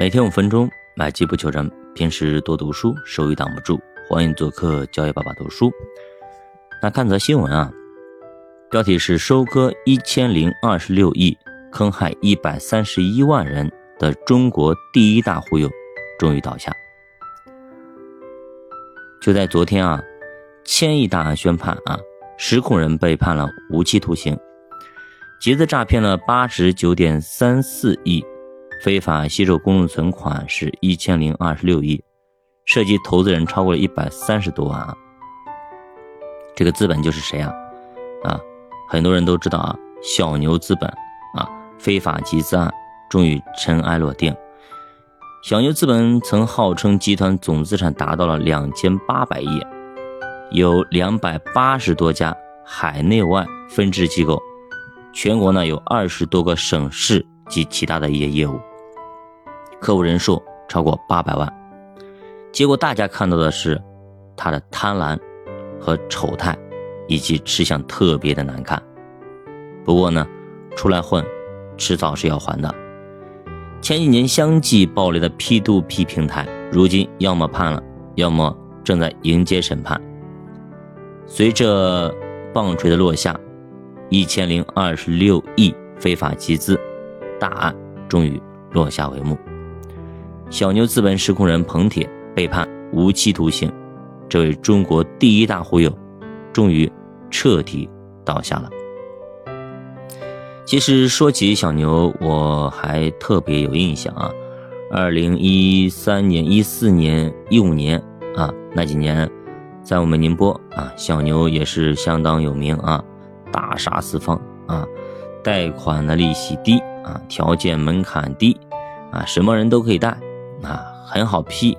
每天五分钟，买机不求人。平时多读书，手语挡不住。欢迎做客教育爸爸读书。那看则新闻啊，标题是收割一千零二十六亿，坑害一百三十一万人的中国第一大忽悠终于倒下。就在昨天啊，千亿大案宣判啊，实控人被判了无期徒刑，集资诈骗了八十九点三四亿。非法吸收公众存款是一千零二十六亿，涉及投资人超过了一百三十多万啊。这个资本就是谁啊？啊，很多人都知道啊，小牛资本啊，非法集资案终于尘埃落定。小牛资本曾号称集团总资产达到了两千八百亿，有两百八十多家海内外分支机构，全国呢有二十多个省市及其他的一些业务。客户人数超过八百万，结果大家看到的是他的贪婪和丑态，以及吃相特别的难看。不过呢，出来混，迟早是要还的。前几年相继暴雷的 P to P 平台，如今要么判了，要么正在迎接审判。随着棒槌的落下，一千零二十六亿非法集资大案终于落下帷幕。小牛资本实控人彭铁被判无期徒刑，这位中国第一大忽悠，终于彻底倒下了。其实说起小牛，我还特别有印象啊，二零一三年、一四年、一五年啊那几年，在我们宁波啊，小牛也是相当有名啊，大杀四方啊，贷款的利息低啊，条件门槛低啊，什么人都可以贷。啊，很好批，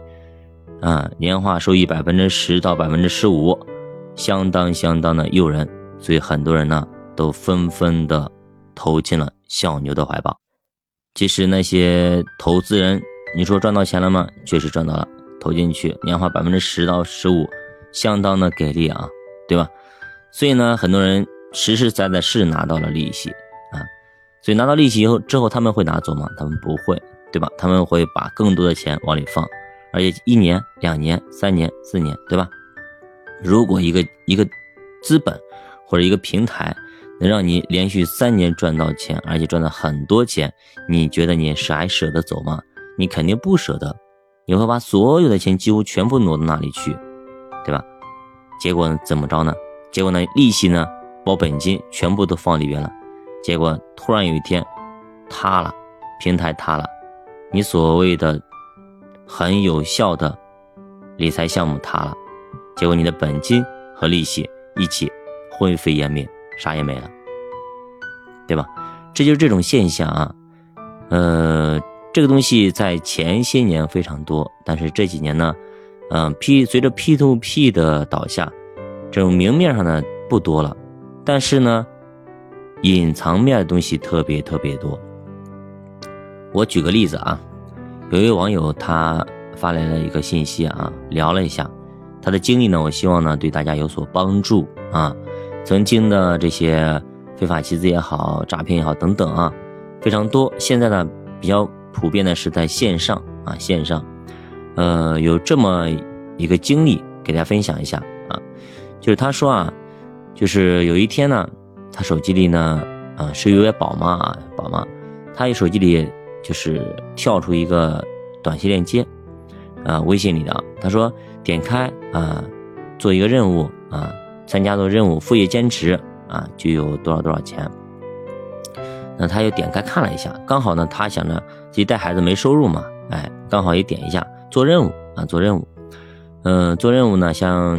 啊，年化收益百分之十到百分之十五，相当相当的诱人，所以很多人呢都纷纷的投进了小牛的怀抱。其实那些投资人，你说赚到钱了吗？确实赚到了，投进去年化百分之十到十五，相当的给力啊，对吧？所以呢，很多人实实在在是拿到了利息啊，所以拿到利息以后，之后他们会拿走吗？他们不会。对吧？他们会把更多的钱往里放，而且一年、两年、三年、四年，对吧？如果一个一个资本或者一个平台能让你连续三年赚到钱，而且赚到很多钱，你觉得你是还舍得走吗？你肯定不舍得，你会把所有的钱几乎全部挪到那里去，对吧？结果怎么着呢？结果呢？利息呢？保本金全部都放里边了，结果突然有一天塌了，平台塌了。你所谓的很有效的理财项目塌了，结果你的本金和利息一起灰飞烟灭，啥也没了，对吧？这就是这种现象啊。呃，这个东西在前些年非常多，但是这几年呢，嗯，P 随着 P to P 的倒下，这种明面上呢不多了，但是呢，隐藏面的东西特别特别多。我举个例子啊，有一位网友他发来了一个信息啊，聊了一下他的经历呢，我希望呢对大家有所帮助啊。曾经的这些非法集资也好，诈骗也好等等啊，非常多。现在呢比较普遍的是在线上啊，线上，呃，有这么一个经历给大家分享一下啊，就是他说啊，就是有一天呢，他手机里呢，啊，是一位宝妈啊，宝妈，他手机里。就是跳出一个短信链接，啊，微信里的，他说点开啊，做一个任务啊，参加做任务，副业兼职啊，就有多少多少钱。那他又点开看了一下，刚好呢，他想着自己带孩子没收入嘛，哎，刚好也点一下做任务啊，做任务，嗯，做任务呢，像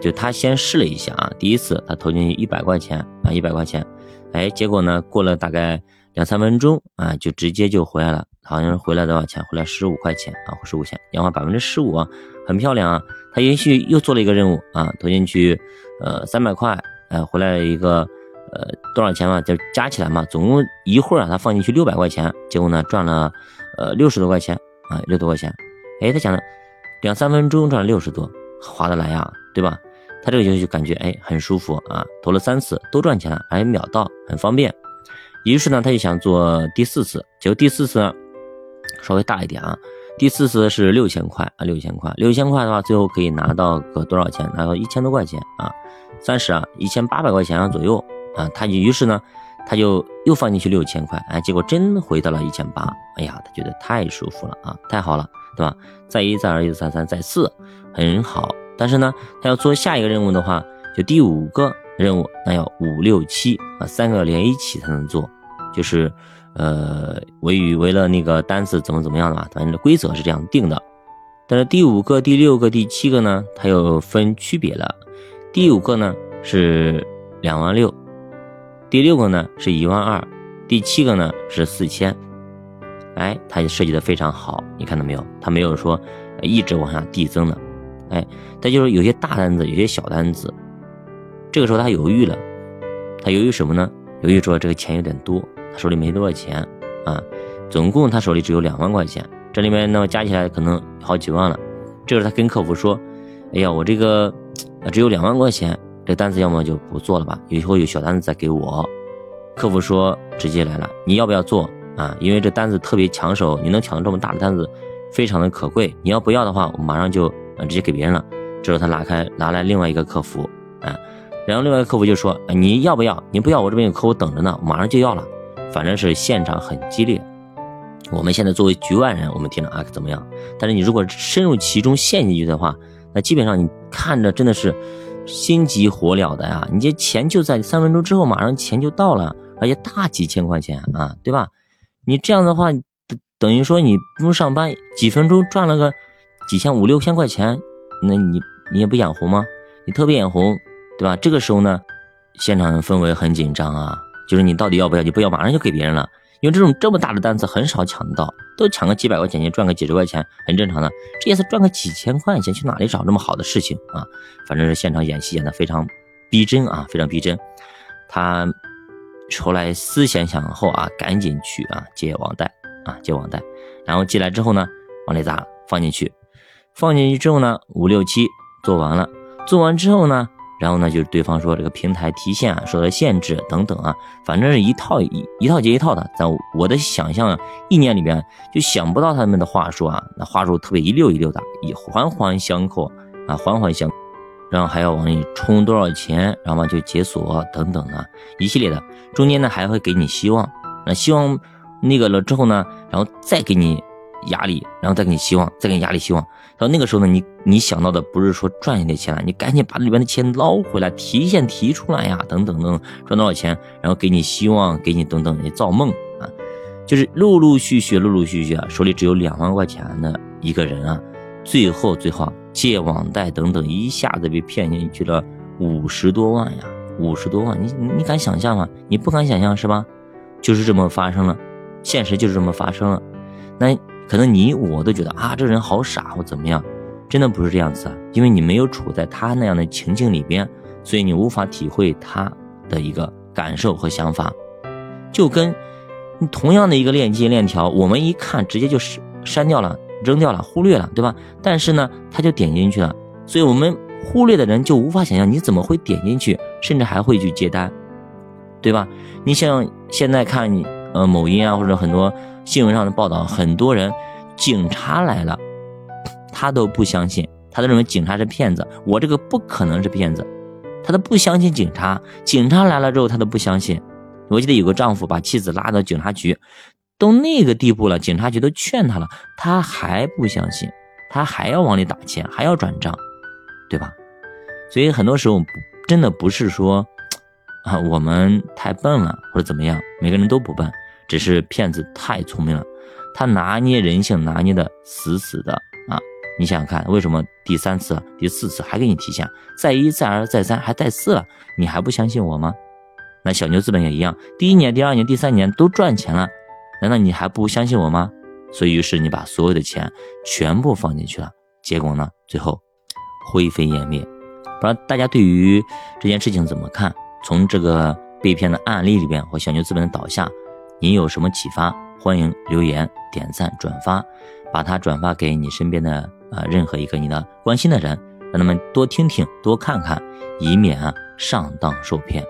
就他先试了一下啊，第一次他投进去一百块钱啊，一百块钱，哎，结果呢，过了大概。两三分钟啊，就直接就回来了，好像是回来多少钱？回来十五块钱啊，十五钱，年化百分之十五啊，很漂亮啊。他也许又做了一个任务啊，投进去，呃，三百块，呃，回来一个，呃，多少钱嘛？就加起来嘛，总共一会儿啊，他放进去六百块钱，结果呢，赚了，呃，六十多块钱啊，六多块钱。哎，他想着两三分钟赚了六十多，划得来呀，对吧？他这个就就感觉哎，很舒服啊，投了三次都赚钱了，而且秒到，很方便。于是呢，他就想做第四次，结果第四次，稍微大一点啊。第四次是六千块啊，六千块，六千块的话，最后可以拿到个多少钱？拿到一千多块钱啊，三十啊，一千八百块钱左右啊。他就于是呢，他就又放进去六千块，哎，结果真回到了一千八。哎呀，他觉得太舒服了啊，太好了，对吧？再一再二再三再四，很好。但是呢，他要做下一个任务的话，就第五个任务，那要五六七啊，三个连一起才能做，就是。呃，为与为了那个单子怎么怎么样的吧，反正规则是这样定的。但是第五个、第六个、第七个呢，它又分区别了。第五个呢是两万六，第六个呢是一万二，第七个呢是四千。哎，它设计的非常好，你看到没有？它没有说一直往下递增的。哎，它就是有些大单子，有些小单子。这个时候他犹豫了，他犹豫什么呢？犹豫说这个钱有点多。他手里没多少钱啊，总共他手里只有两万块钱，这里面那么加起来可能好几万了。这时候他跟客服说：“哎呀，我这个只有两万块钱，这单子要么就不做了吧，以后有小单子再给我。”客服说：“直接来了，你要不要做啊？因为这单子特别抢手，你能抢到这么大的单子，非常的可贵。你要不要的话，我马上就直接给别人了。”这时候他拉开拿来另外一个客服啊，然后另外一个客服就说：“你要不要？你不要，我这边有客户等着呢，马上就要了。”反正是现场很激烈，我们现在作为局外人，我们听着啊怎么样？但是你如果深入其中陷进去的话，那基本上你看着真的是心急火燎的呀！你这钱就在三分钟之后，马上钱就到了，而且大几千块钱啊，对吧？你这样的话，等于说你不用上班，几分钟赚了个几千五六千块钱，那你你也不眼红吗？你特别眼红，对吧？这个时候呢，现场氛围很紧张啊。就是你到底要不要？你不要，马上就给别人了。因为这种这么大的单子很少抢到，都抢个几百块钱，你赚个几十块钱，很正常的。这也是赚个几千块钱，去哪里找这么好的事情啊？反正是现场演戏演的非常逼真啊，非常逼真。他后来思前想后啊，赶紧去啊借网贷啊借网贷，然后借来之后呢，往里砸，放进去，放进去之后呢，五六七做完了，做完之后呢。然后呢，就是对方说这个平台提现啊受到限制等等啊，反正是一套一一套接一套的。在我的想象意念里边，就想不到他们的话术啊，那话术特别一溜一溜的，一环环相扣啊，环环相，然后还要往里充多少钱，然后就解锁等等的一系列的。中间呢还会给你希望，那希望那个了之后呢，然后再给你。压力，然后再给你希望，再给你压力希望。到那个时候呢，你你想到的不是说赚一点钱了，你赶紧把里边的钱捞回来，提现提出来呀，等等等，赚多少钱，然后给你希望，给你等等，你造梦啊，就是陆陆续续，陆陆续续啊，手里只有两万块钱的一个人啊，最后最后借网贷等等，一下子被骗进去了五十多万呀，五十多万，你你敢想象吗？你不敢想象是吧？就是这么发生了，现实就是这么发生了，那。可能你我都觉得啊，这人好傻或怎么样，真的不是这样子啊，因为你没有处在他那样的情境里边，所以你无法体会他的一个感受和想法。就跟同样的一个链接链条，我们一看直接就删删掉了、扔掉了、忽略了，对吧？但是呢，他就点进去了，所以我们忽略的人就无法想象你怎么会点进去，甚至还会去接单，对吧？你像现在看你呃某音啊，或者很多。新闻上的报道，很多人警察来了，他都不相信，他都认为警察是骗子。我这个不可能是骗子，他都不相信警察。警察来了之后，他都不相信。我记得有个丈夫把妻子拉到警察局，都那个地步了，警察局都劝他了，他还不相信，他还要往里打钱，还要转账，对吧？所以很多时候真的不是说啊我们太笨了或者怎么样，每个人都不笨。只是骗子太聪明了，他拿捏人性拿捏的死死的啊！你想想看，为什么第三次、第四次还给你提现，再一再二再三还带四了，你还不相信我吗？那小牛资本也一样，第一年、第二年、第三年都赚钱了，难道你还不相信我吗？所以，于是你把所有的钱全部放进去了，结果呢，最后灰飞烟灭。不知道大家对于这件事情怎么看？从这个被骗的案例里边和小牛资本的倒下。你有什么启发？欢迎留言、点赞、转发，把它转发给你身边的呃任何一个你的关心的人，让他们多听听、多看看，以免上当受骗。